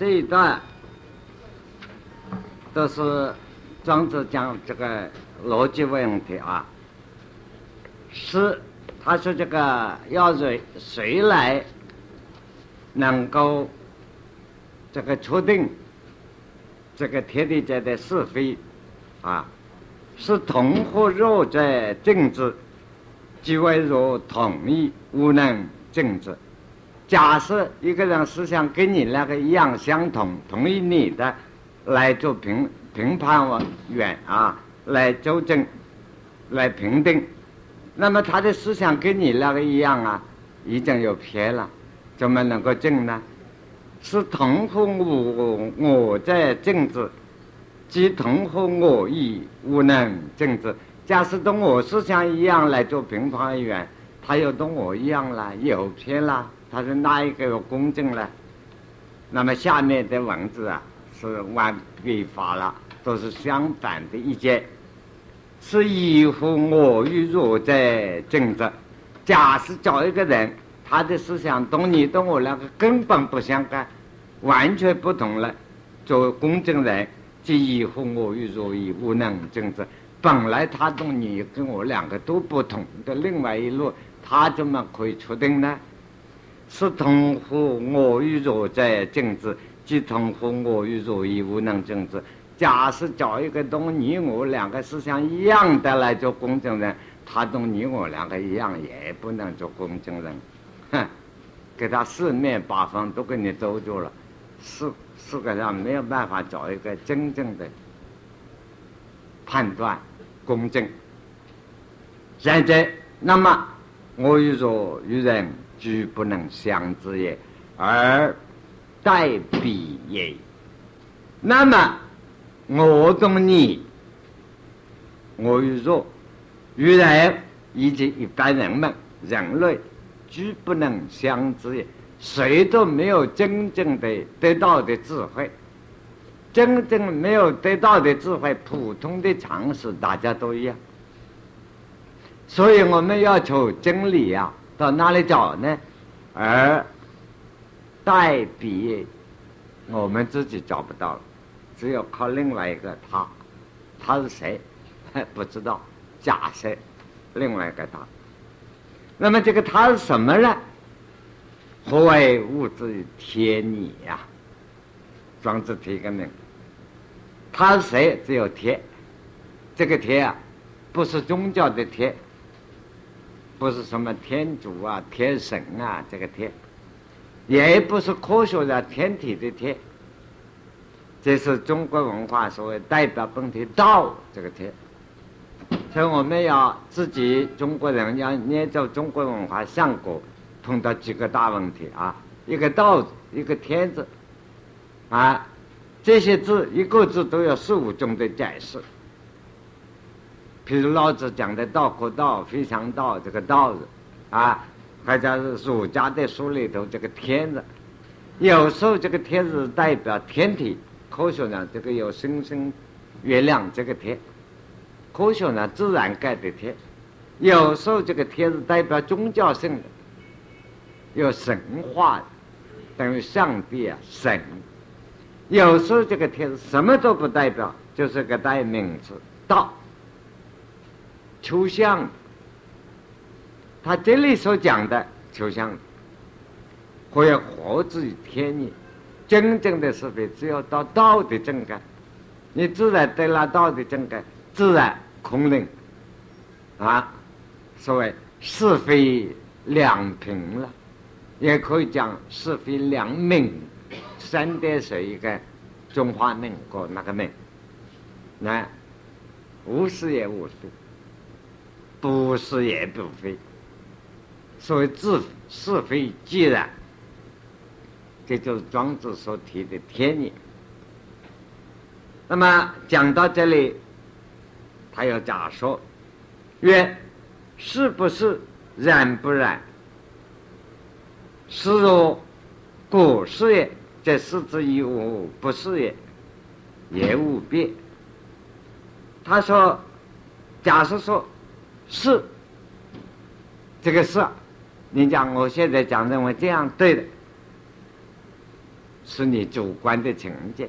这一段都是庄子讲这个逻辑问题啊。是，他说这个要谁谁来能够这个确定这个天地间的是非啊？是同或弱者政治，即为如同意无能政治。假设一个人思想跟你那个一样相同，同意你的来做评评判我员啊，来纠正，来评定。那么他的思想跟你那个一样啊，已经有偏了，怎么能够正呢？是同乎我我在政治，即同乎我意无能政治。假使同我思想一样来做评判员，他又同我一样了，有偏了，他是哪一个有公正呢？那么下面的文字啊，是完笔法了，都是相反的意见。是以乎我与弱在政治。假使找一个人，他的思想同你同我两个根本不相干，完全不同了。作为公正人，即以乎我与弱以无能政治。本来他同你跟我两个都不同的另外一路，他怎么可以确定呢？是同乎我与弱在政治，即同乎我与弱以无能政治。假使找一个同你我两个思想一样的来做公证人，他同你我两个一样也不能做公证人，哼，给他四面八方都给你兜住了，世世界上没有办法找一个真正的判断公正。现在，那么我与若与人俱不能相知也，而待彼也，那么。我懂你，我与若与人以及一般人们人类，居不能相知也。谁都没有真正的得到的智慧，真正没有得到的智慧，普通的常识大家都一样。所以我们要求真理啊，到哪里找呢？而代笔，我们自己找不到了。只有靠另外一个他，他是谁？不知道。假设另外一个他，那么这个他是什么呢？何为物质天理呀？庄子提个名。他是谁？只有天。这个天啊，不是宗教的天，不是什么天主啊、天神啊，这个天，也不是科学的天体的天。这是中国文化所谓代表本体道这个天，所以我们要自己中国人要念着中国文化相国，碰到几个大问题啊，一个道字，一个天字，啊，这些字一个字都有十五种的解释。譬如老子讲的“道可道，非常道”这个“道”字，啊，或者是儒家的书里头这个“天”字，有时候这个“天”字代表天体。科学上，这个有星星、月亮这个天；科学上，自然界的天。有时候这个天是代表宗教性的，有神话，等于上帝啊神。有时候这个天什么都不代表，就是个代名词道。抽象，他这里所讲的抽象，可以活之于天意。真正的是非，只有到道的正感，你自然得了道的正感，自然空灵啊。所谓是非两平了，也可以讲是非两明。三点水一个中华民国那个明，那无是也无非，不是也不非。所谓自是非既然。这就是庄子所提的天理。那么讲到这里，他要假说：曰，是不是然不然？是若果是也，则是之以无不是也，也无变。他说：假设说，是这个是，你讲我现在讲认为这样对的。是你主观的情节，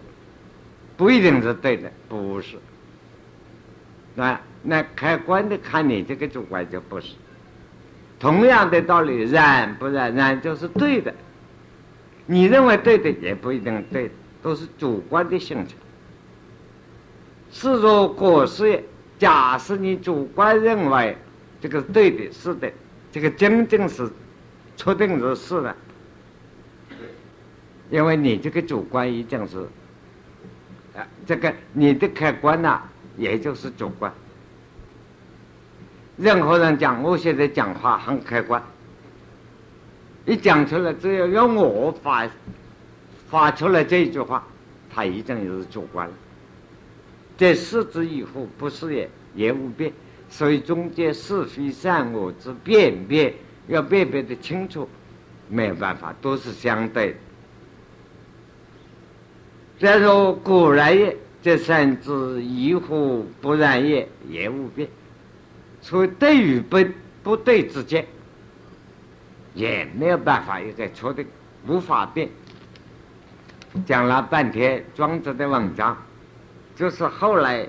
不一定是对的，不是。那那客观的看你这个主观就不是。同样的道理，然不然，然就是对的。你认为对的也不一定对，都是主观的性质。是若果是假设你主观认为这个对的，是的，这个真正是确定是是的，因为你这个主观已经是啊，这个你的客观呐，也就是主观。任何人讲我现在讲话很客观，一讲出来，只要用我发发出来这一句话，他已经是主观了。这是之以后不是也也无变，所以中间是非善恶之辨别要辨别的清楚，没有办法，都是相对的。再说果然也，这三之以后不然也也无变。所以对与不不对之间，也没有办法一个确定，无法变。讲了半天庄子的文章，就是后来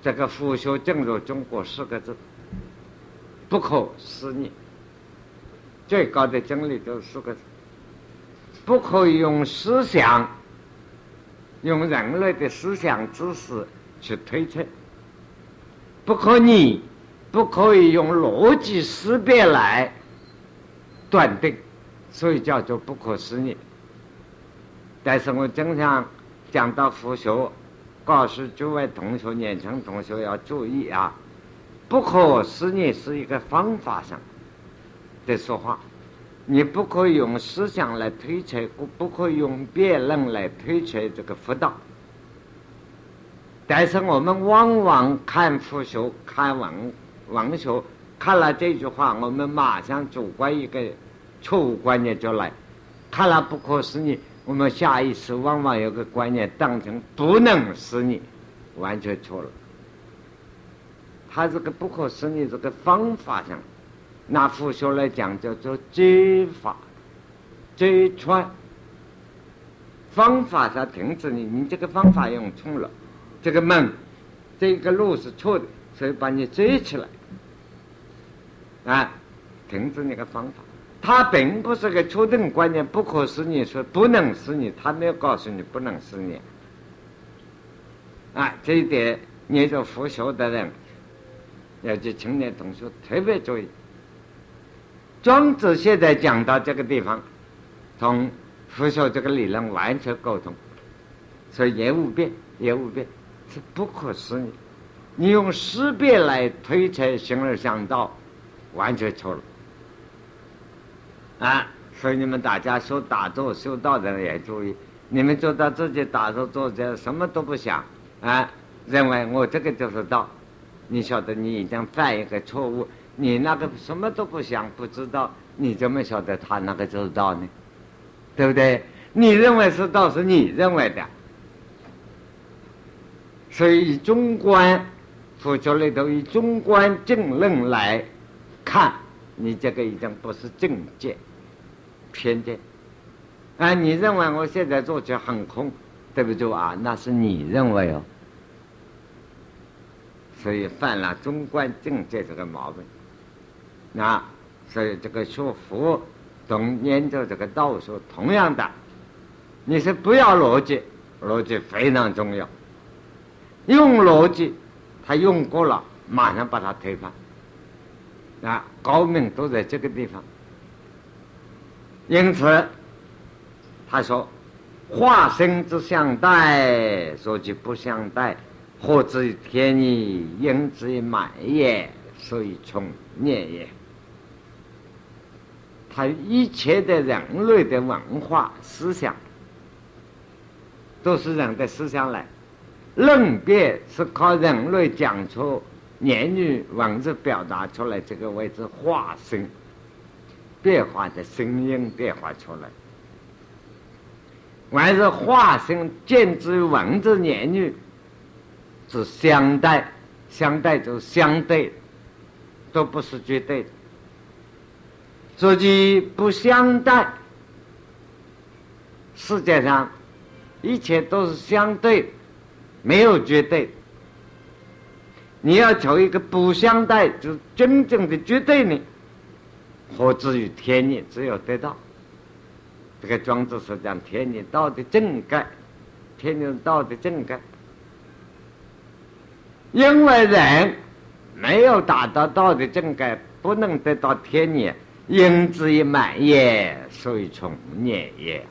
这个腐朽进入中国四个字，不可思议。最高的真理就是四个字，不可以用思想，用人类的思想知识去推测。不可逆，不可以用逻辑思辨来断定，所以叫做不可思议。但是我经常讲到佛学，告诉诸位同学、年轻同学要注意啊！不可思议是一个方法上的说话，你不可以用思想来推测，不可以用辩论来推测这个佛道。但是我们往往看佛学、看文文学，看了这句话，我们马上主观一个错误观念就来，看了不可思议，我们下意识往往有个观念当成不能思议，完全错了。他这个不可思议这个方法上，拿佛学来讲叫做揭法、揭穿。方法上停止你，你这个方法用错了。这个门，这个路是错的，所以把你遮起来，啊，停止那个方法。他并不是个确定观念，不可思议，说不能是你，他没有告诉你不能是你。啊，这一点，你做佛学的人，要去青年同学特别注意。庄子现在讲到这个地方，同佛学这个理论完全沟通，所以也无变，也无变。是不可思议，你用思辨来推测形而上道，完全错了。啊，所以你们大家修打坐修道的人也注意，你们做到自己打坐坐着什么都不想啊，认为我这个就是道，你晓得你已经犯一个错误，你那个什么都不想不知道，你怎么晓得他那个就是道呢？对不对？你认为是道是你认为的。所以，以中观佛教里头以中观正论来看，你这个已经不是境界偏见。啊，你认为我现在做起很空，对不对啊？那是你认为哦。所以犯了中观境界这个毛病。那所以这个学佛懂研究这个道术同样的，你是不要逻辑，逻辑非常重要。用逻辑，他用过了，马上把它推翻。啊，高明都在这个地方。因此，他说：“化身之相待，说句不相待，何之天意？应之于满也，所以从念也。”他一切的人类的文化思想，都是人的思想来。论辩是靠人类讲出言语文字表达出来，这个位置化身变化的声音变化出来，还是化身见之文字言语是相待，相待就相对，都不是绝对的。自己不相待，世界上一切都是相对，没有绝对。你要求一个不相待，就真正的绝对呢？何至于天理？只有得到。这个庄子是讲天理道的正盖，天理道的正盖。因为人没有达到道的正盖，不能得到天理，因之以满也，所以从念也。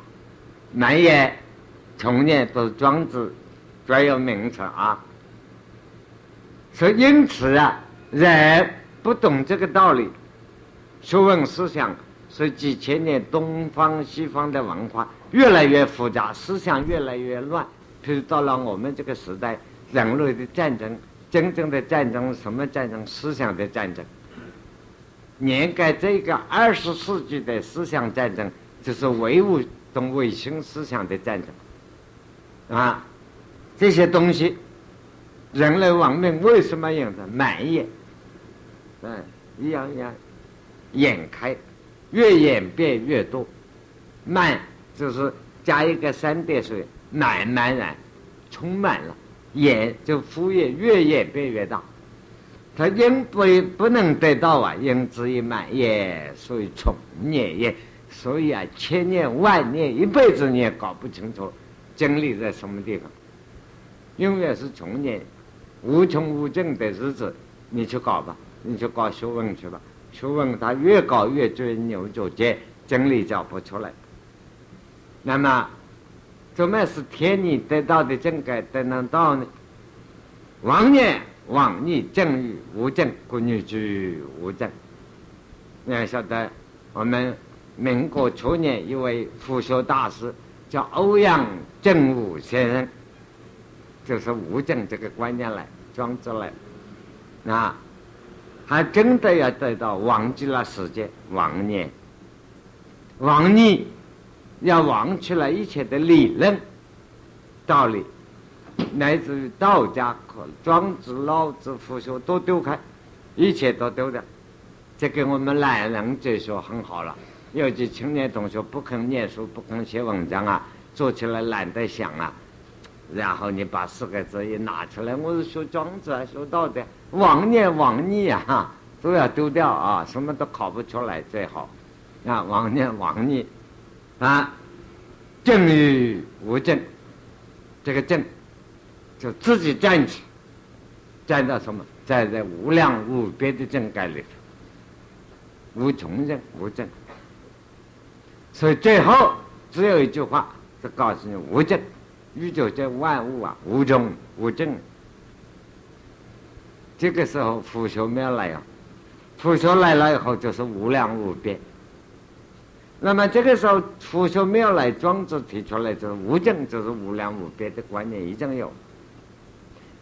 满也、从念都是庄子专有名词啊。所以因此啊，人不懂这个道理，学问思想，是几千年东方西方的文化越来越复杂，思想越来越乱。譬如到了我们这个时代，人类的战争，真正的战争什么战争？思想的战争。掩盖这个二十世纪的思想战争，就是唯物同唯心思想的战争。啊，这些东西。人类文明为什么有的满眼？嗯，一样一样，眼开，越演变越多。满就是加一个三点水，满满然，充满了。演就敷衍越演变越大。他因不不能得到啊，因之以满也，所以从念也。所以啊，千年万年一辈子你也搞不清楚真理在什么地方，永远是从念。无穷无尽的日子，你去搞吧，你去搞学问去吧。去问他越搞越钻牛角尖，真理找不出来。那么，怎么是天理得到的正解得能到呢？妄念妄逆正与无正，故女居无正。你要晓得，我们民国初年一位佛学大师叫欧阳正武先生。就是无证这个观念来装置来，那还真的要得到忘记了时间，妄念、妄念，要忘去了一切的理论、道理，乃至于道家、庄子、老子、佛学都丢开，一切都丢掉。这给我们懒人哲学很好了。尤其青年同学不肯念书、不肯写文章啊，做起来懒得想啊。然后你把四个字一拿出来，我是学庄子啊，学道的，妄念妄念啊，都要丢掉啊，什么都考不出来最好。啊，妄念妄念，啊，正与无正，这个正就自己站起，站到什么？站在无量无边的正盖里头，无穷正无正。所以最后只有一句话，是告诉你无正。宇宙这万物啊，无中无正。这个时候，佛学没有来啊，佛学来了以后就是无量无边。那么这个时候，佛学没有来，庄子提出来就是无正，就是无量无边的观念已经有。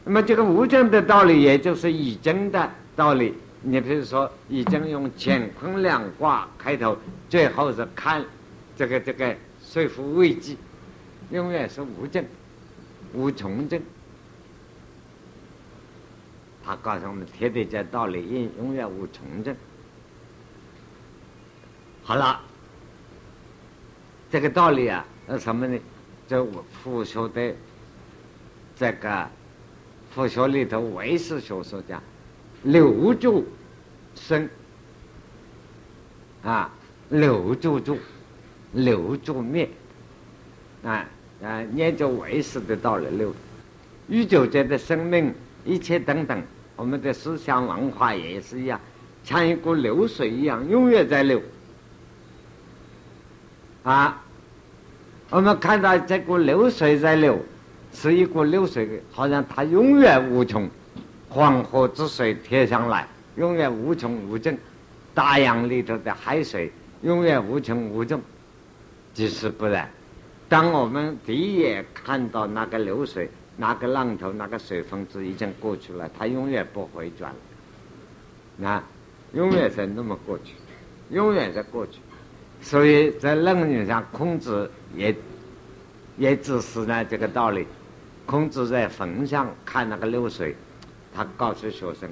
那么这个无正的道理，也就是以正的道理。你比如说，以正用乾坤两卦开头，最后是看这个这个说服未济。永远是无证、无从证。他告诉我们，贴的这道理，永永远无从证。好了，这个道理啊，那什么呢？这佛学的这个佛学里头，唯识学说讲留住生啊，留住住，留住灭啊。啊，研究唯识的道理，六宇宙间的生命，一切等等，我们的思想文化也是一样，像一股流水一样，永远在流。啊，我们看到这股流水在流，是一股流水，好像它永远无穷。黄河之水贴上来，永远无穷无尽；大洋里头的海水，永远无穷无尽。即使不然。当我们第一眼看到那个流水、那个浪头、那个水分子已经过去了，它永远不回转了，啊，永远是那么过去，永远在过去。所以在论语上，孔子也也指示呢这个道理。孔子在坟上看那个流水，他告诉学生：“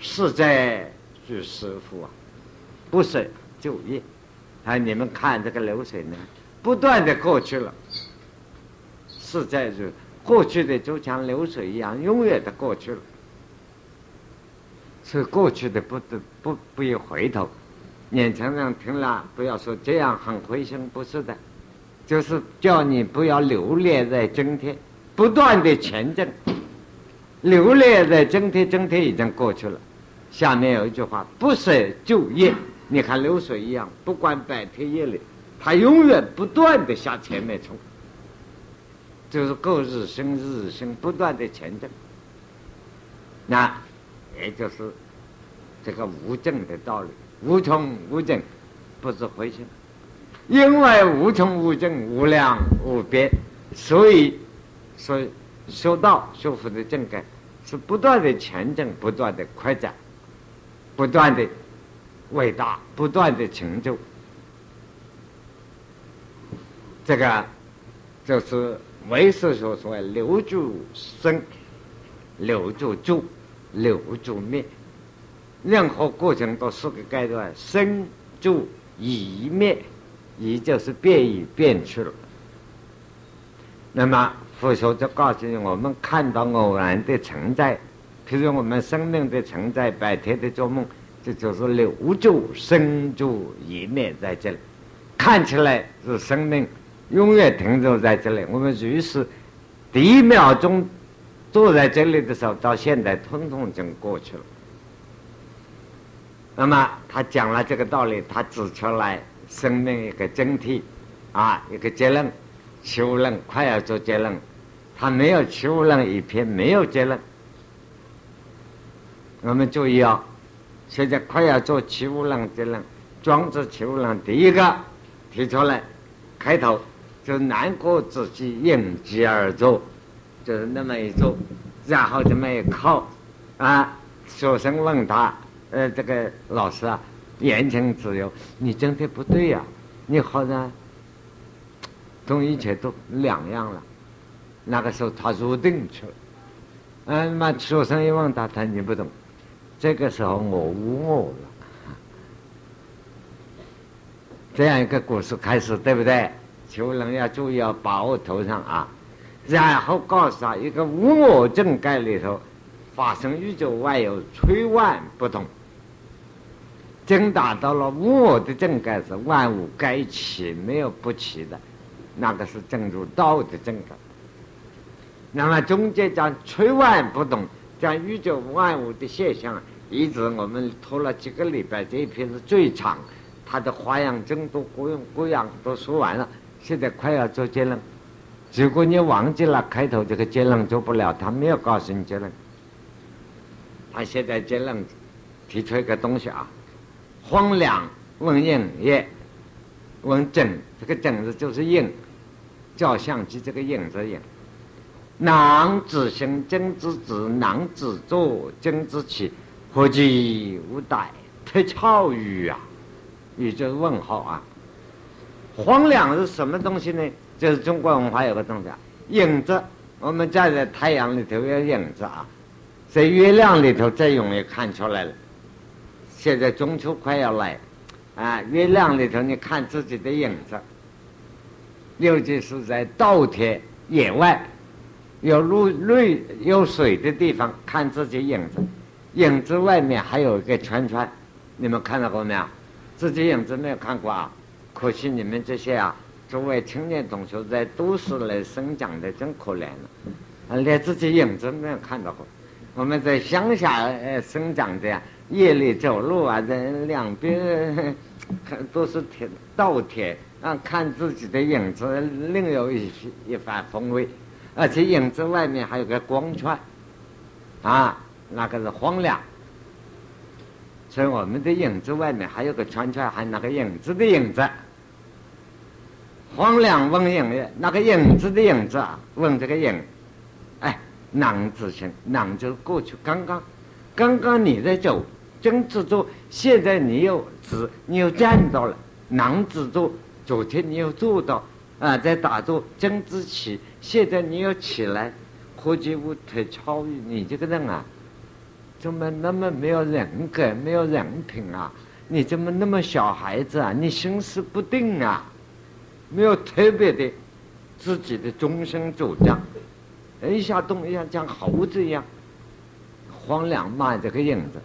是在是师傅啊，不是就业。他你们看这个流水呢？”不断的过去了，实在是过去的就像流水一样，永远的过去了。是过去的不得不不要回头。年轻人听了不要说这样很灰心，不是的，就是叫你不要留恋在今天，不断的前进。留恋在今天，今天已经过去了。下面有一句话：不舍旧业。你看流水一样，不管白天夜里，它永远不断的向前面冲，就是过日新日新，不断的前进。那也就是这个无尽的道理，无穷无尽，不是回心，因为无穷无尽、无量无边，所以，所以修道修福的境界是不断的前进，不断的扩展，不断的。伟大不断的成就，这个就是唯识所说“留住生，留住住，留住灭”。任何过程都是个阶段：生、住、已、灭。也就是变与变去了。那么佛说就告诉你，我们看到偶然的存在，譬如我们生命的存在，白天的做梦。这就是留住生住一灭在这里，看起来是生命永远停留在这里。我们于是第一秒钟坐在这里的时候，到现在通通已经过去了。那么他讲了这个道理，他指出来生命一个整体啊，一个结论，七无论快要做结论，他没有七无论一篇没有结论。我们注意啊。现在快要做七无量的人，庄子七无量第一个提出来，开头就难过自己应机而坐，就是那么一坐，然后这么一靠，啊，学生问他，呃，这个老师啊，言情自由，你真的不对呀，你好像，同一切都两样了。那个时候他入定去了，嗯，那学生一问他，他你不懂。这个时候我无我了，这样一个故事开始，对不对？求人要注意要把握头上啊，然后告诉他一个无我正盖里头发生宇宙万有吹万不同，真达到了无我的正盖是万物该起没有不起的，那个是正入道的正盖。那么中间讲吹万不动。讲宇宙万物的现象，一直我们拖了几个礼拜，这一篇是最长，它的花样真多，各样各样都说完了。现在快要做结论，如果你忘记了开头这个结论做不了，他没有告诉你结论。他现在结论提出一个东西啊，荒凉问影也，问真，这个真字就是影，照相机这个影子影。囊之心，经之止；囊子作，经之起。何其无待，特超语啊！也就是问号啊。黄粱是什么东西呢？就是中国文化有个东西啊，影子。我们站在太阳里头有影子啊，在月亮里头最容易看出来了。现在中秋快要来，啊，月亮里头你看自己的影子，尤其是在稻田野外。有露绿有水的地方，看自己影子，影子外面还有一个圈圈，你们看到过没有？自己影子没有看过啊？可惜你们这些啊，作为青年同学在都市来生长的真可怜了，连自己影子没有看到过。我们在乡下呃生长的，夜里走路啊，在两边都是田稻田啊，看自己的影子，另有一一番风味。而且影子外面还有个光圈，啊，那个是荒凉。所以我们的影子外面还有个圈圈，还有那个影子的影子。黄粱问影，那个影子的影子啊，问这个影，哎，囊子行，囊就是过去刚刚，刚刚你在走，正子坐，现在你又直，你又站到了，囊子坐，昨天你又坐到。啊，在打坐正子起，现在你要起来，何其无特超越你这个人啊？怎么那么没有人格、没有人品啊？你怎么那么小孩子啊？你心思不定啊？没有特别的自己的终身主张，一下动一下像猴子一样，荒凉嘛这个影子。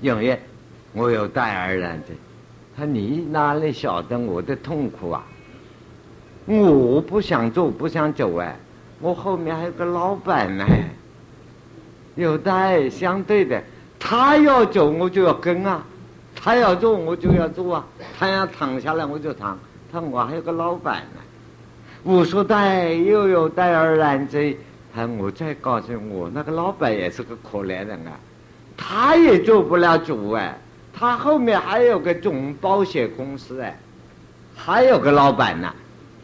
因为我有带儿来的，他你哪里晓得我的痛苦啊？我不想走，不想走哎，我后面还有个老板呢，有带相对的，他要走我就要跟啊，他要做我就要做啊，他要躺下来我就躺，他我还有个老板呢，我说带又有带儿来这，他我再告诉我那个老板也是个可怜人啊。他也做不了主哎，他后面还有个总保险公司哎，还有个老板呢，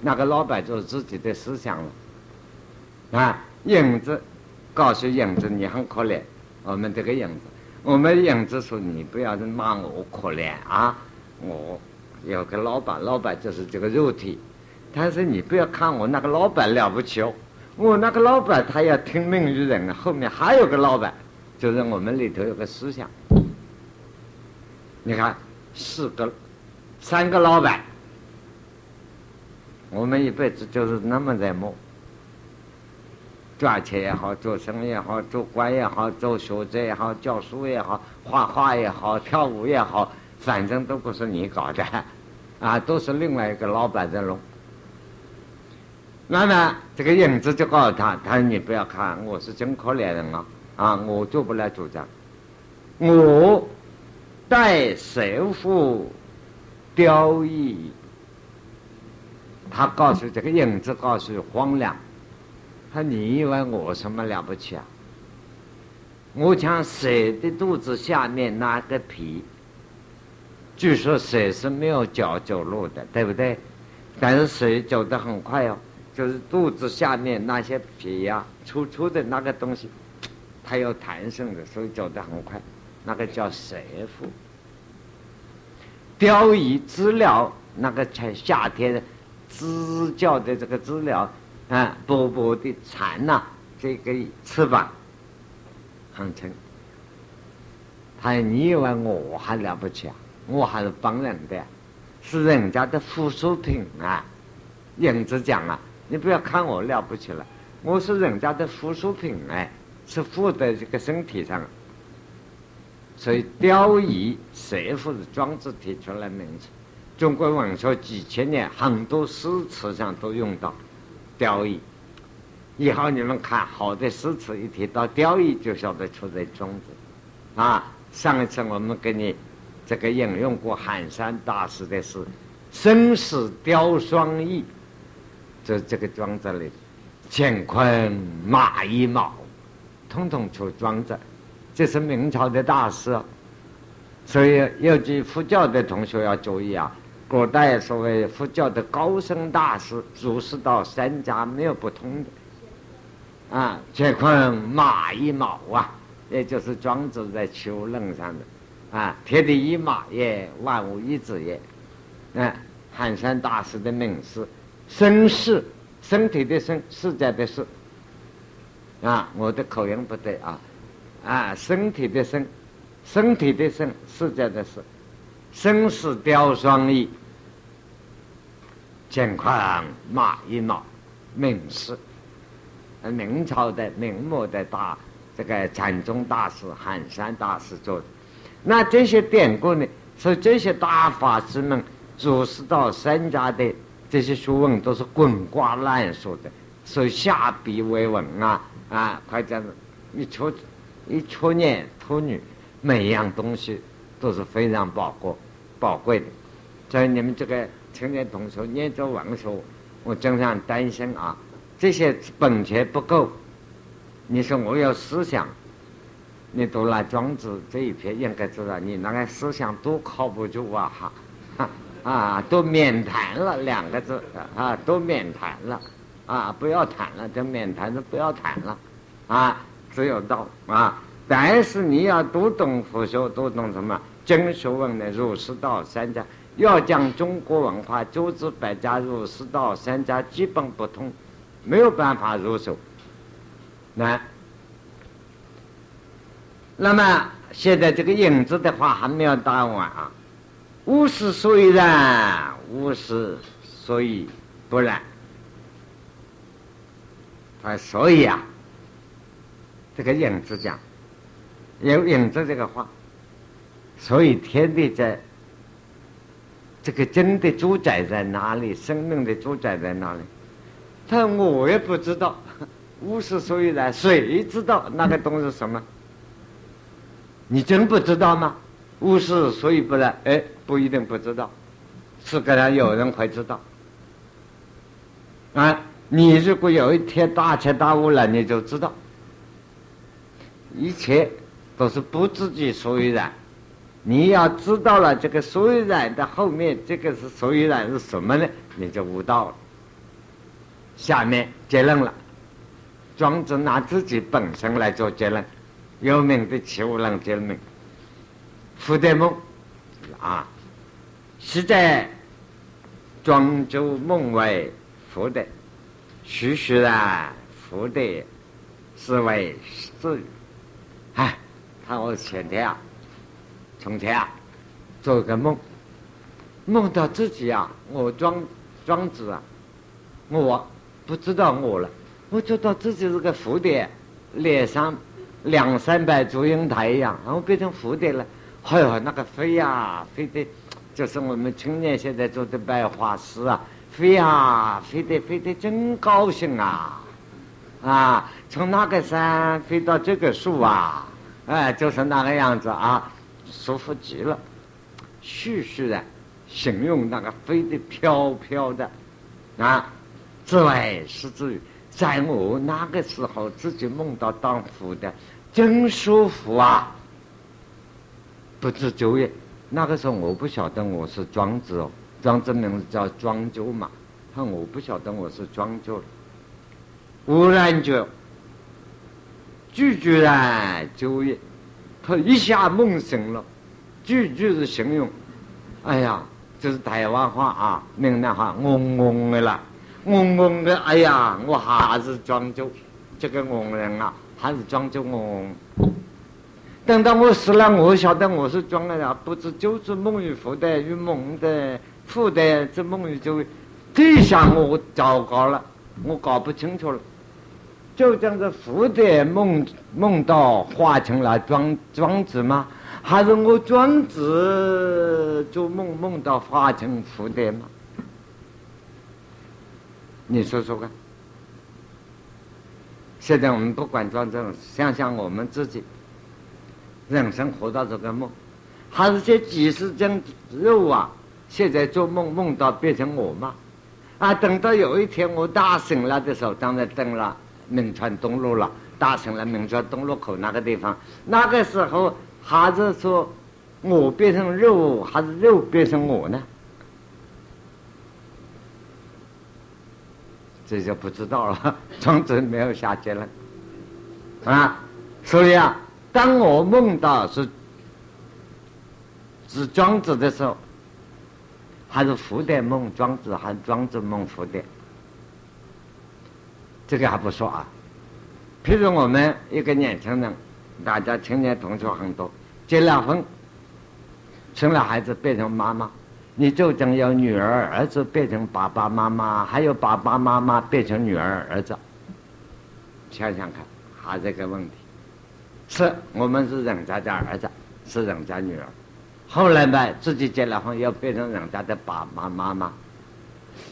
那个老板就是自己的思想了。啊。影子告诉影子你很可怜，我们这个影子，我们影子说你不要骂我可怜啊，我有个老板，老板就是这个肉体，但是你不要看我那个老板了不起哦，我那个老板他要听命于人啊，后面还有个老板。就是我们里头有个思想，你看四个、三个老板，我们一辈子就是那么在磨，赚钱也好，做生意也好，做官也好，做学者也好，教书也好，画画也好，跳舞也好，反正都不是你搞的，啊，都是另外一个老板在弄。那么这个影子就告诉他：“他说你不要看，我是真可怜人啊。”啊，我做不来主张。我带神父雕艺，他告诉这个影子，告诉荒凉，他你以为我什么了不起啊？我讲蛇的肚子下面那个皮，据说蛇是没有脚走路的，对不对？但是蛇走得很快哦，就是肚子下面那些皮呀，粗粗的那个东西。它有弹性的，所以走得很快。那个叫蛇腹。雕仪资料，那个在夏天支教的这个资料啊，薄薄的蝉呐，这个翅膀很沉。他你以为我还了不起啊？我还是帮人的，是人家的附属品啊。影子讲啊，你不要看我了不起了，我是人家的附属品哎。是附在这个身体上，所以雕仪蛇腹是庄子提出来名字。中国文学几千年，很多诗词上都用到雕仪。以后你们看好的诗词，一提到雕仪，就晓得出在庄子。啊，上一次我们给你这个引用过寒山大师的诗：“生死雕双翼”，这这个庄子里，乾坤马一毛。统统出庄子，这是明朝的大师，所以有句佛教的同学要注意啊。古代所谓佛教的高僧大师，儒释道三家没有不通的啊。乾坤马一毛啊，也就是庄子在求论上的啊。天地一马也，万物一子也。啊，寒山大师的名诗，身世身体的身，世界的世。啊，我的口音不对啊！啊，身体的身，身体的身，世界的世，生死雕双翼，乾坤马一卯，名士，明朝的明末的大这个禅宗大师寒山大师做的。那这些典故呢，是这些大法师们儒释道三家的这些学问都是滚瓜烂熟的，所以下笔为文啊。啊，快讲子，一撮一撮年撮女，每一样东西都是非常宝贵、宝贵的。所以你们这个青年同学念着文学，我经常担心啊，这些本钱不够。你说我有思想，你读了庄子这一篇，应该知道你那个思想多靠不住啊！哈，啊，都免谈了两个字啊，都免谈了。啊，不要谈了，这免谈的不要谈了，啊，只有道啊。但是你要读懂佛学，读懂什么经学问的儒释道三家，要讲中国文化诸子百家儒释道三家基本不通，没有办法入手。那，那么现在这个影子的话还没有答完啊。无事虽然，无事所以不然。啊，所以啊，这个影子讲，有影子这个话，所以天地在，这个真的主宰在哪里？生命的主宰在哪里？他我也不知道，无是所以然，谁知道那个东西什么？你真不知道吗？无是所以不然，哎，不一定不知道，是可能有人会知道，啊。你如果有一天大彻大悟了，你就知道，一切都是不自己所以然。你要知道了这个所以然的后面，这个是所以然是什么呢？你就悟到了。下面结论了，庄子拿自己本身来做结论，有名的齐物论结论。福德梦。啊，是在庄周梦为福德。徐徐然福德，是为是，哎，他我前天啊，从前啊，做个梦，梦到自己啊，我庄庄子啊，我不知道我了，我觉得自己是个蝴蝶，脸上两三百祝英台一样，然后变成蝴蝶了，哎呦，那个飞呀飞的，就是我们青年现在做的白花诗啊。飞啊，飞得飞得真高兴啊！啊，从那个山飞到这个树啊，哎，就是那个样子啊，舒服极了。絮絮的形容那个飞得飘飘的啊，之外是至于在我那个时候自己梦到当蝴蝶，真舒服啊！不知就业，那个时候我不晓得我是庄子哦。庄子名字叫庄周嘛，他我不晓得我是庄周了。忽然就句句然就业，他一下梦醒了，句句是形容。哎呀，这是台湾话啊，闽南话，嗡嗡的啦，嗡嗡的。哎呀，我还是庄周，这个嗡人啊，还是庄周我。等到我死了，我晓得我是庄的了，不知就是梦与福的与梦的。负担这梦里就，这下我糟糕了，我搞不清楚了，就这样子负担梦梦到化成了庄庄子吗？还是我庄子做梦梦到化成负担吗？你说说看。现在我们不管装这种，想想我们自己，人生活到这个梦，还是这几十斤肉啊？现在做梦梦到变成我吗？啊，等到有一天我大醒了的时候，当然登了明川东路了，大醒了明川东路口那个地方，那个时候还是说我变成肉，还是肉变成我呢？这就不知道了，庄子没有下结论啊。所以啊，当我梦到是是庄子的时候。还是蝴蝶梦庄子，还是庄子梦蝴蝶？这个还不说啊。譬如我们一个年轻人，大家青年同学很多，结了婚，生了孩子变成妈妈，你就将要女儿儿子变成爸爸妈妈，还有爸爸妈妈变成女儿儿子，想想看，还是个问题。是我们是人家的儿子，是人家女儿。后来呢，自己结了婚，要变成人家的爸爸妈妈。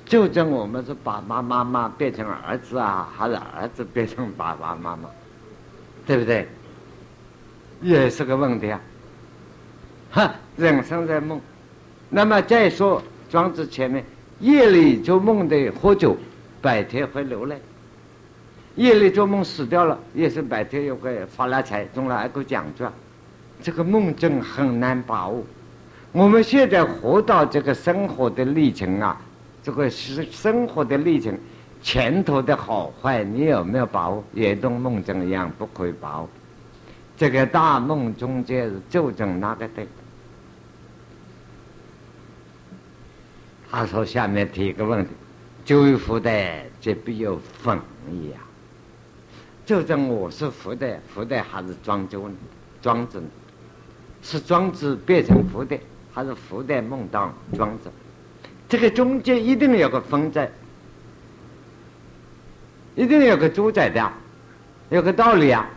就将我们是爸爸妈妈变成儿子啊，还是儿子变成爸爸妈妈？对不对？也是个问题啊。哈，人生在梦。那么再说庄子前面，夜里做梦的喝酒，白天会流泪。夜里做梦死掉了，也是白天又会发了财，中了一个奖状。这个梦境很难把握。我们现在活到这个生活的历程啊，这个是生活的历程，前头的好坏，你有没有把握？也同梦境一样，不可以把握。这个大梦中间是究竟哪个对？他说：“下面提一个问题：就福德，这必有分一样。究竟我是福德，福德还是庄周呢？庄子呢？”是庄子变成蝴蝶，还是蝴蝶梦到庄子？这个中间一定有个风在，一定有个主宰的，有个道理啊。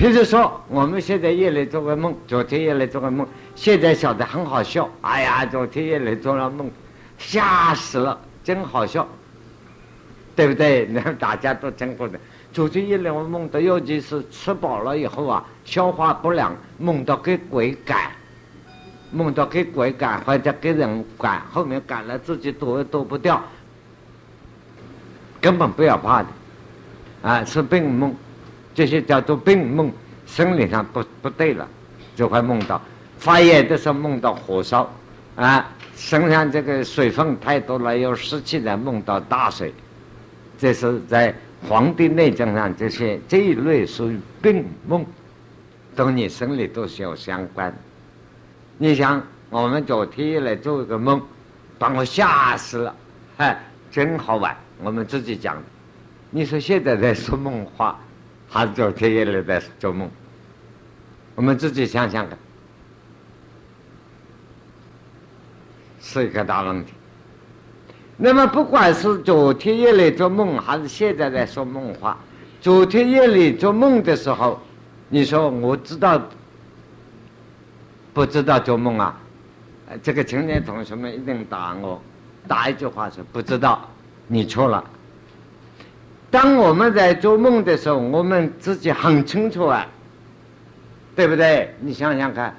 譬如说，我们现在夜里做个梦，昨天夜里做个梦，现在晓得很好笑。哎呀，昨天夜里做了梦，吓死了，真好笑，对不对？那 大家都听过的。昨天夜里我梦到，尤其是吃饱了以后啊，消化不良，梦到给鬼赶，梦到给鬼赶或者给人赶，后面赶了自己躲也躲不掉，根本不要怕的，啊，是病梦。这些叫做病梦，生理上不不对了，就会梦到发炎的时候梦到火烧，啊，身上这个水分太多了，有湿气的梦到大水，这是在《黄帝内经》上这些这一类属于病梦，跟你生理都是有相关。你想，我们昨天来做一个梦，把我吓死了，哎，真好玩。我们自己讲，你说现在在说梦话。还是昨天夜里在做梦，我们自己想想看，是一个大问题。那么，不管是昨天夜里做梦，还是现在在说梦话，昨天夜里做梦的时候，你说我知道，不知道做梦啊？这个青年同学们一定答我，答一句话是不知道，你错了。当我们在做梦的时候，我们自己很清楚啊，对不对？你想想看，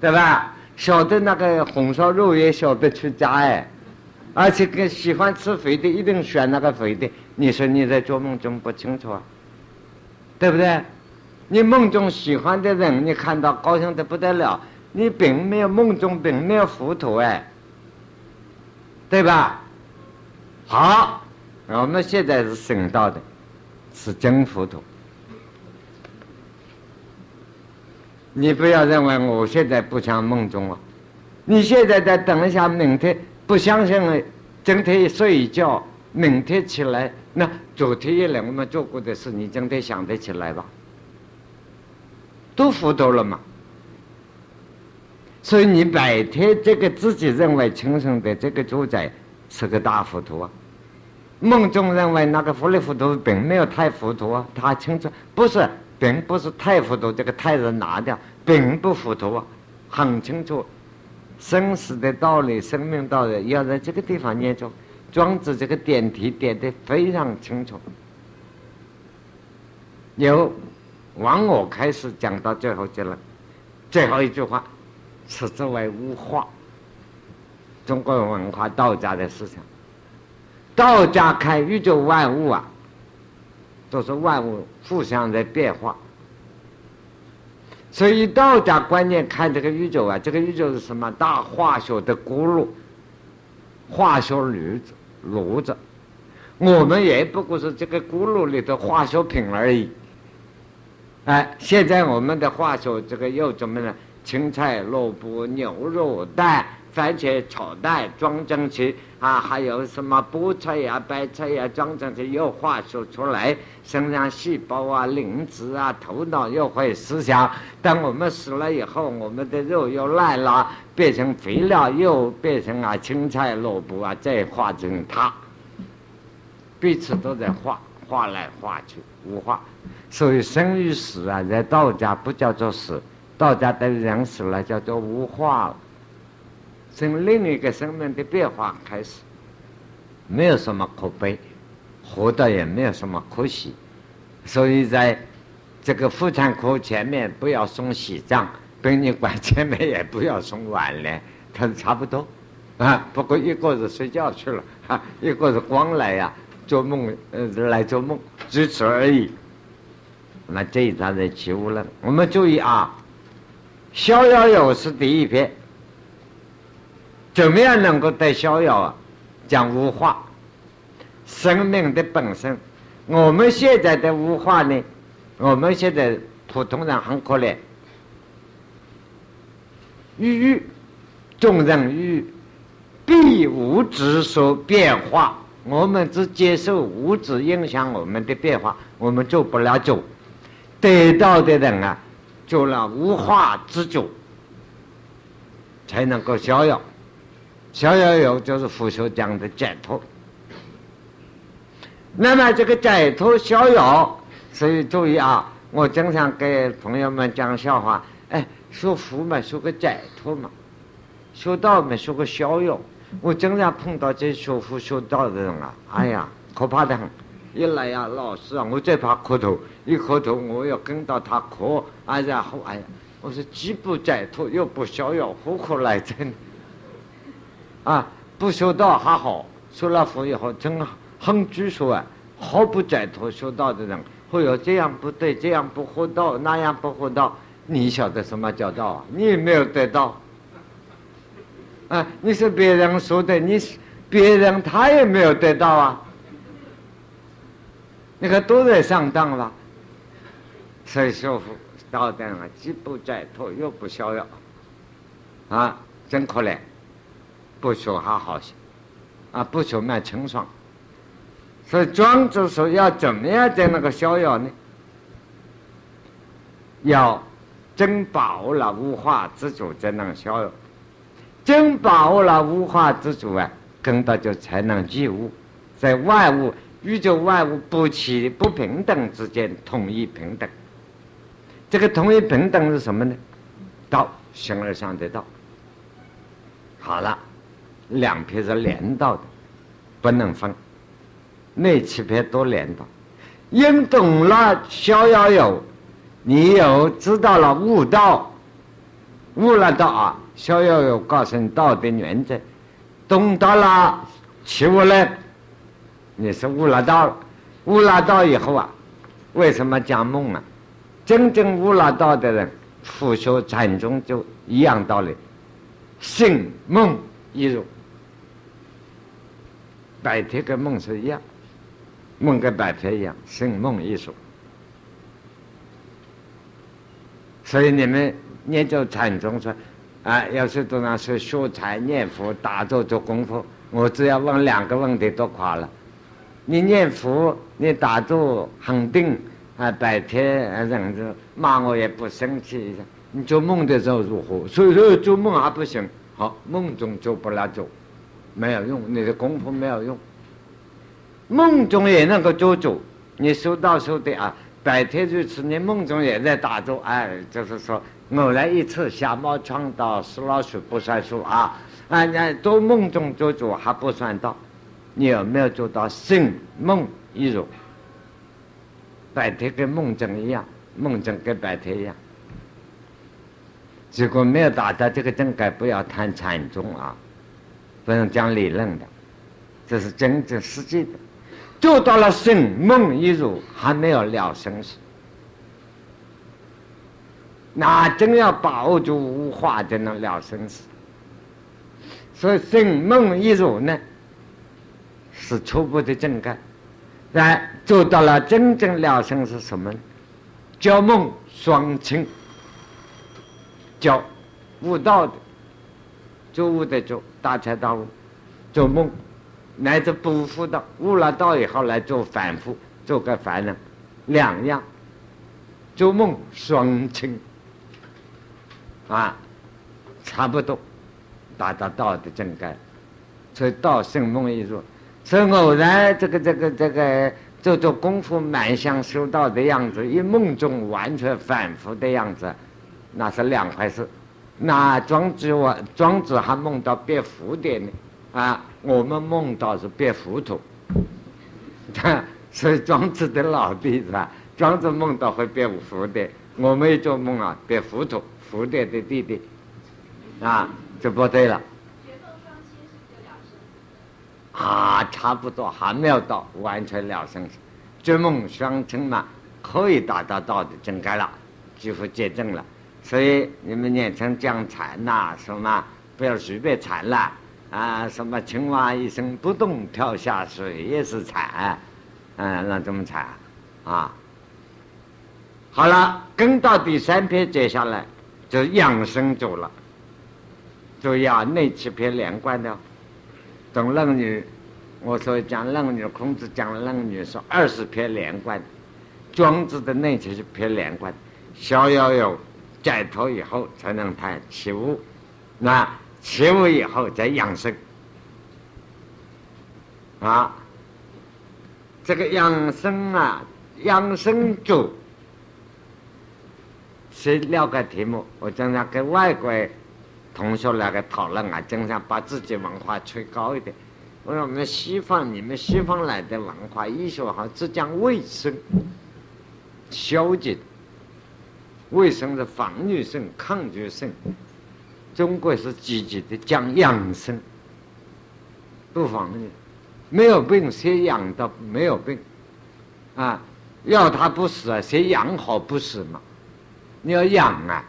对吧？晓得那个红烧肉也晓得去加哎，而且跟喜欢吃肥的一定选那个肥的。你说你在做梦中不清楚啊，对不对？你梦中喜欢的人，你看到高兴的不得了，你并没有梦中并没有糊涂哎，对吧？好。我们现在是醒到的，是真糊涂。你不要认为我现在不像梦中啊！你现在再等一下，明天不相信了，今天一睡一觉，明天起来，那昨天夜里我们做过的事，你今天想得起来吧？都糊涂了嘛！所以你白天这个自己认为轻松的这个主宰，是个大糊涂啊！梦中认为那个糊里糊涂，并没有太糊涂啊，他清楚不是，并不是太糊涂，这个太字拿掉，并不糊涂啊，很清楚，生死的道理、生命道理要在这个地方念着，庄子这个点题点的非常清楚。由往我开始讲到最后结论，最后一句话，称之为物化，中国文化道家的思想。道家看宇宙万物啊，都是万物互相在变化，所以道家观念看这个宇宙啊，这个宇宙是什么？大化学的轱辘，化学炉子，炉子，我们也不过是这个轱辘里的化学品而已。哎，现在我们的化学这个又怎么呢？青菜、萝卜、牛肉、蛋。番茄炒蛋装进去啊，还有什么菠菜呀、白菜呀装进去又化学出来，生长细胞啊、磷脂啊、头脑又会思想。等我们死了以后，我们的肉又烂了，变成肥料，又变成啊青菜萝卜啊，再化成它，彼此都在化，化来化去，无化。所以生与死啊，在道家不叫做死，道家的人死了叫做无化了。从另一个生命的变化开始，没有什么可悲，活的也没有什么可喜，所以在这个妇产科前面不要送喜帐，殡仪馆前面也不要送挽联，它差不多啊。不过一个是睡觉去了，哈，一个是光来呀做梦，呃，来做梦，只此而已。那这一章的起雾了，我们注意啊，《逍遥游》是第一篇。怎么样能够得逍遥啊？讲无化，生命的本身。我们现在的无化呢？我们现在普通人很可怜，郁郁，众人郁，被物质所变化。我们只接受物质影响我们的变化，我们做不了主。得到的人啊，做了无化之主，才能够逍遥。逍遥游就是佛学讲的解脱。那么这个解脱逍遥，所以注意啊，我经常给朋友们讲笑话，哎，学佛嘛，学个解脱嘛；学道嘛，学个逍遥。我经常碰到这学佛学道的人啊，哎呀，可怕的很。一来呀，老师啊，我最怕磕头，一磕头我要跟到他磕，啊，然后哎呀，我说既不解脱又不逍遥，何苦来这呢？啊，不修道还好，修了佛以后真很拘束啊，毫不解脱修道的人，会有这样不对，这样不合道，那样不合道，你晓得什么叫道啊？你也没有得到，啊，你是别人说的，你是别人他也没有得到啊。你看都在上当了，所以说服道德啊，既不解脱又不逍遥，啊，真可怜。不学还好些，啊，不学蛮清爽。所以庄子说要怎么样在那个逍遥呢？要真把握了无化之主才能逍遥，真把握了无化之主啊，跟到就才能济物，在万物。宇宙万物不起不平等之间统一平等，这个统一平等是什么呢？道，形而上的道。好了，两撇是连到的，不能分。那七撇都连到，因懂了逍遥游，你又知道了悟道，悟了道啊，逍遥游告诉你道的原则，懂得了起悟了。你是悟了道了，悟了道以后啊，为什么讲梦啊？真正悟了道的人，佛学禅宗就一样道理，性梦一如，白天跟梦是一样，梦跟白天一样，醒梦一如。所以你们念着禅宗说，啊，要是都那说学禅念佛打坐做功夫，我只要问两个问题都垮了。你念佛，你打坐很定啊，白天啊忍着，骂我也不生气。你做梦的时候如何？所以说做梦还不行，好梦中做不了做，没有用，你的功夫没有用。梦中也能够做主，你修道修的啊，白天如此，你梦中也在打坐，哎，就是说偶然一次瞎猫撞到死老鼠不算数啊，啊，那做梦中做主还不算到。你有没有做到醒梦一如？白天跟梦中一样，梦中跟白天一样。如果没有达到这个境界，不要谈禅宗啊，不能讲理论的，这是真正实际的。做到了醒梦一如，还没有了生死，那真要把握住无化，才能了生死。所以醒梦一如呢？是初步的境界，但做到了真正了生是什么？叫梦双清，叫悟道的，做悟的做大彻大悟，做梦乃至不悟道，悟了道以后来做反复，做个凡人，两样，做梦双清，啊，差不多达到道的境界，所以道生梦一入。是偶然，这个这个这个做做功夫，满向修道的样子，一梦中完全反复的样子，那是两回事。那庄子我庄子还梦到变蝴蝶呢，啊，我们梦到是变糊涂。所以庄子的老弟是吧？庄子梦到会变蝴蝶，我们也做梦啊变糊涂，蝴蝶的弟弟，啊，就不对了。啊，差不多还没有到完全了生死，绝梦双成嘛，可以达到道的境界了，几乎接近了。所以你们念成讲禅呐，什么不要随便禅了啊？什么青蛙一声不动跳下水也是禅，嗯，那怎么禅啊？好了，跟到第三篇接下来就养生走了，注意啊，那七篇连贯的。懂论女，我说讲论女，孔子讲论女说二十篇连贯，庄子的那七篇连贯，逍遥游解脱以后才能谈起悟，那起悟以后再养生。啊，这个养生啊，养生主是两个题目。我经常跟外国同学两个讨论啊，经常把自己文化吹高一点。我说我们西方，你们西方来的文化医学好只讲卫生、消极，卫生是防御性、抗拒性。中国是积极的讲养生，不防御。没有病，谁养的没有病？啊，要他不死啊，谁养好不死嘛？你要养啊，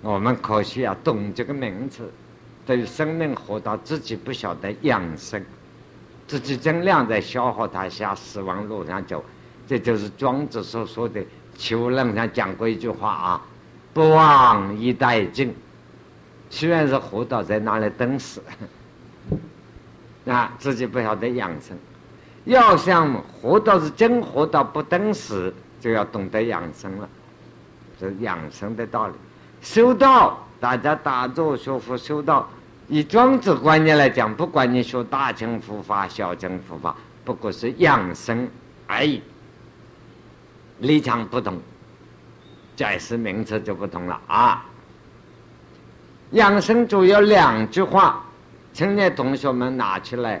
我们可惜啊，懂这个名词，对生命活到自己不晓得养生，自己尽量在消耗它，向死亡路上走。这就是庄子所说的《求论》上讲过一句话啊：“不忘以殆尽。”虽然是活到在那里等死。啊，自己不晓得养生，要想活到是真活到不等死，就要懂得养生了，这养生的道理。修道，大家打坐学佛修道，以庄子观念来讲，不管你学大乘佛法、小乘佛法，不过是养生而已，立场不同，解释名词就不同了啊。养生主要两句话。青年同学们拿起来，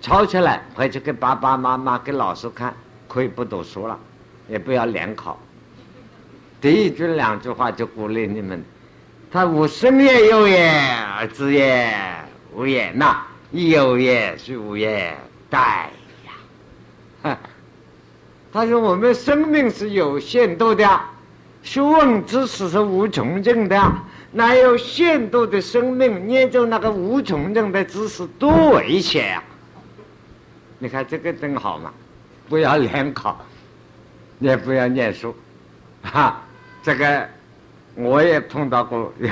抄起来，回去给爸爸妈妈、给老师看，可以不读书了，也不要联考。第一句两句话就鼓励你们：他无生也有也，子也无也，那有也是无也，待呀。他说我们生命是有限度的，学问知识是无穷尽的。哪有限度的生命念着那个无穷尽的知识多危险啊！你看这个真好嘛，不要联考，也不要念书，哈，这个我也碰到过，有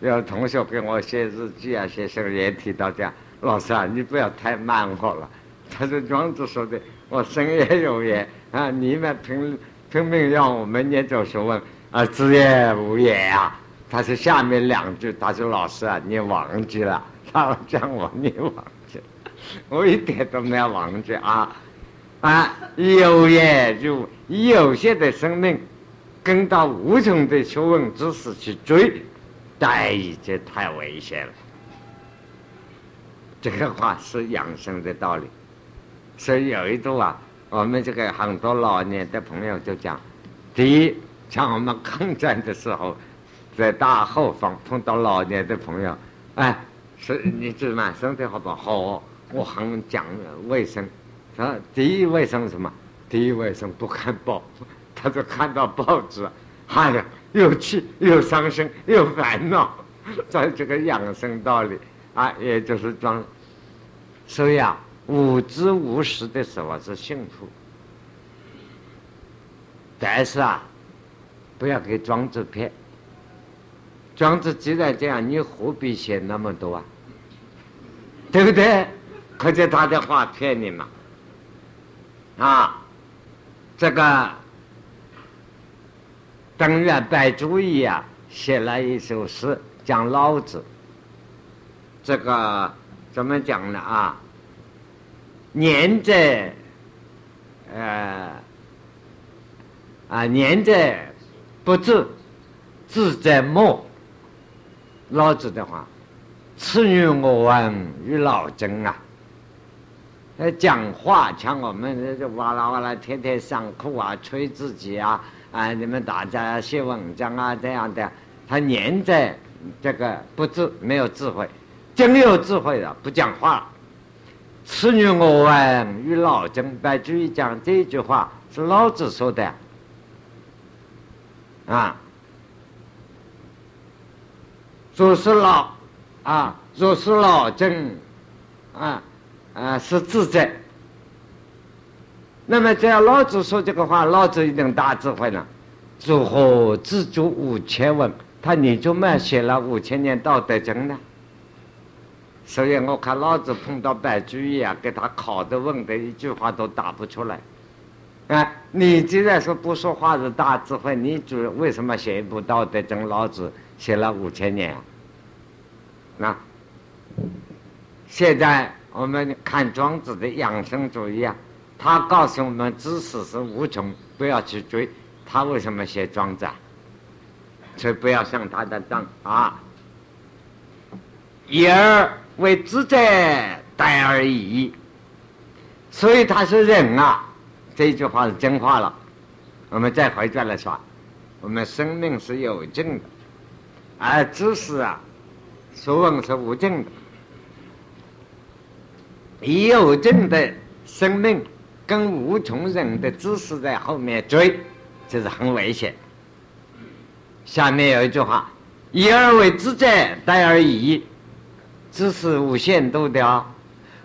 有同学给我写日记啊，写生也提到这样，老师啊，你不要太慢活了。他是庄子说的，我生也有也啊，你们拼拼命让我们念着学问啊，知也无也啊。他说下面两句，他说：“老师啊，你忘记了。”他讲我你忘记了，我一点都没有忘记啊！啊，有也就以有限的生命，跟到无穷的学问知识去追，待这太危险了。这个话是养生的道理。所以有一度啊，我们这个很多老年的朋友就讲：第一，像我们抗战的时候。在大后方碰到老年的朋友，哎，是你这满身体好不好？好，我很讲卫生。他第一卫生什么？第一卫生不看报，他就看到报纸，哎呀，又气又伤心又烦恼。在这个养生道理啊，也就是装。所以啊，无知无识的时候是幸福，但是啊，不要给庄子骗。庄子既然这样，你何必写那么多啊？对不对？可见他的话骗你嘛？啊，这个登元白主义啊，写了一首诗讲老子。这个怎么讲呢？啊，年在，呃，啊，年在不至，志在默。老子的话，此女我闻与老曾啊，呃，讲话像我们这哇啦哇啦，天天上课啊，吹自己啊，啊，你们大家写文章啊，这样的，他年在这个不智，没有智慧，真有智慧的不讲话。此女我闻与老曾，白居易讲这句话是老子说的，啊。若是老，啊，若是老真，啊，啊是自在。那么只要老子说这个话，老子一定大智慧了。如何自足五千文？他你就慢写了五千年《道德经》呢？所以我看老子碰到白居易啊，给他考的问的一句话都答不出来。啊，你既然说不说话是大智慧，你主为什么写一部《道德经》？老子写了五千年。那现在我们看庄子的养生主义啊，他告诉我们知识是无穷，不要去追。他为什么写庄子啊？所以不要上他的当啊。言而为知者，待而已。所以他是人啊，这句话是真话了。我们再回转来说，我们生命是有尽的，而知识啊，学问是无尽的。以有尽的生命跟无穷人的知识在后面追，这是很危险。下面有一句话：“以而为知者，待而已。”知识无限度的啊，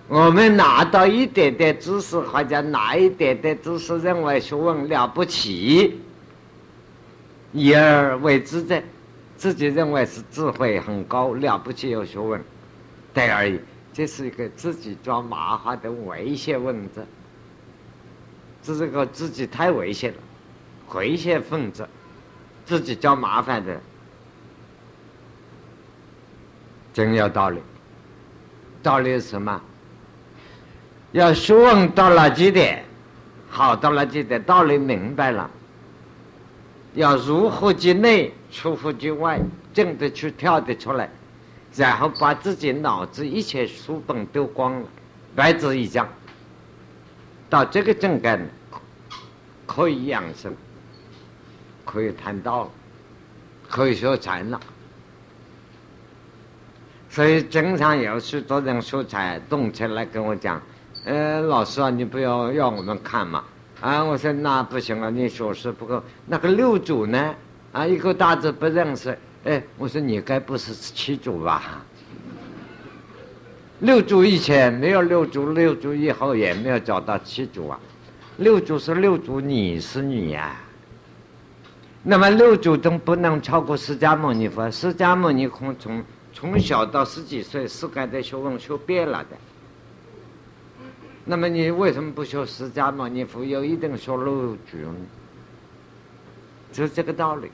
我们拿到一点点知识，或者拿一点点知识，认为学问了不起，以而为之者，自己认为是智慧很高，了不起有学问，对而已。这是一个自己抓麻烦的危险分子，这是个自己太危险了，危险分子，自己找麻烦的，真有道理。道理是什么？要学问到了极点，好到了极点，道理明白了，要入乎其内，出乎其外，进得去，跳得出来。然后把自己脑子一切书本丢光了，白纸一张。到这个境界，可以养生，可以谈道，可以说禅了。所以经常有许多人说才动起来跟我讲：“呃，老师啊，你不要要我们看嘛。”啊，我说那不行啊，你学识不够。那个六祖呢？啊，一个大字不认识。哎，我说你该不是七祖吧？六祖以前没有六祖，六祖以后也没有找到七祖啊。六祖是六祖，你是你呀。那么六祖都不能超过释迦牟尼佛，释迦牟尼空从从小到十几岁，世界的学问学遍了的。那么你为什么不学释迦牟尼佛，又一定学六祖呢？就这个道理。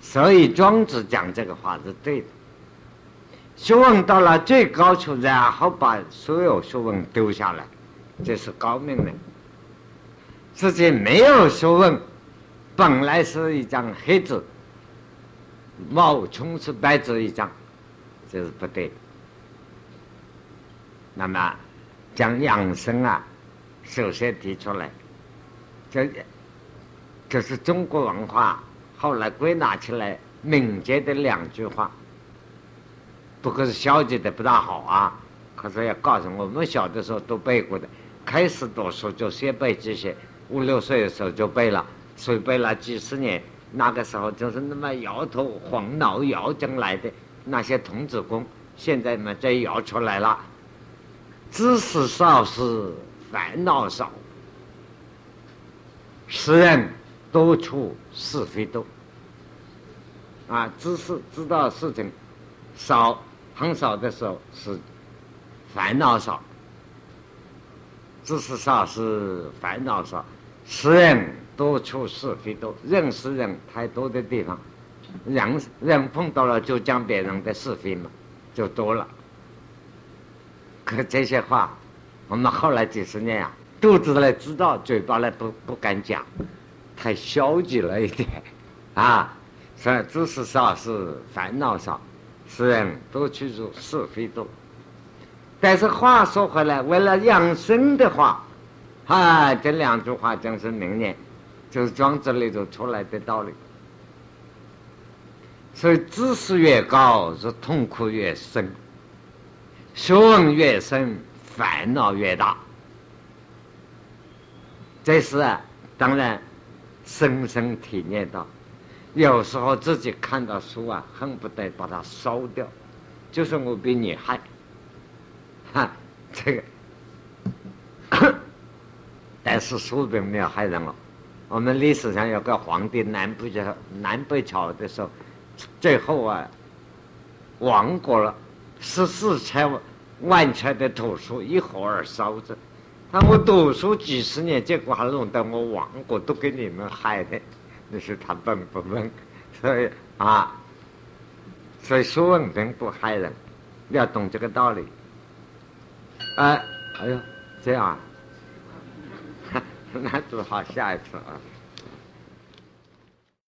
所以庄子讲这个话是对的。学问到了最高处，然后把所有学问丢下来，这是高明的。自己没有学问，本来是一张黑纸，冒充是白纸一张，这是不对。那么讲养生啊，首先提出来，这这是中国文化。后来归纳起来，敏捷的两句话，不过是消极的不大好啊。可是要告诉我们，小的时候都背过的，开始读书就先背这些，五六岁的时候就背了，所以背了几十年。那个时候就是那么摇头晃脑摇进来的那些童子功，现在嘛再摇出来了。知识少是烦恼少，诗人多处是非多。啊，知识知道事情少很少的时候是烦恼少，知识少是烦恼少，识人多处是非多，认识人太多的地方，人人碰到了就讲别人的是非嘛，就多了。可这些话，我们后来几十年啊，肚子里知道，嘴巴里不不敢讲，太消极了一点，啊。所以知识少是烦恼少，是人多去做是非多。但是话说回来，为了养生的话，啊，这两句话真是名言，就是庄子里头出来的道理。所以知识越高，是痛苦越深；学问越深，烦恼越大。这是啊，当然深深体验到。有时候自己看到书啊，恨不得把它烧掉，就是我比你害，哈，这个，但是书并没有害人哦。我们历史上有个皇帝南北朝南北朝的时候，最后啊，亡国了，十四千万册的图书一火而烧着。那我读书几十年，结果还弄得我亡国，都给你们害的。你说他笨不笨，所以啊，所以书问并不害人，要懂这个道理。哎，哎呦，这样啊，那就好下一次啊。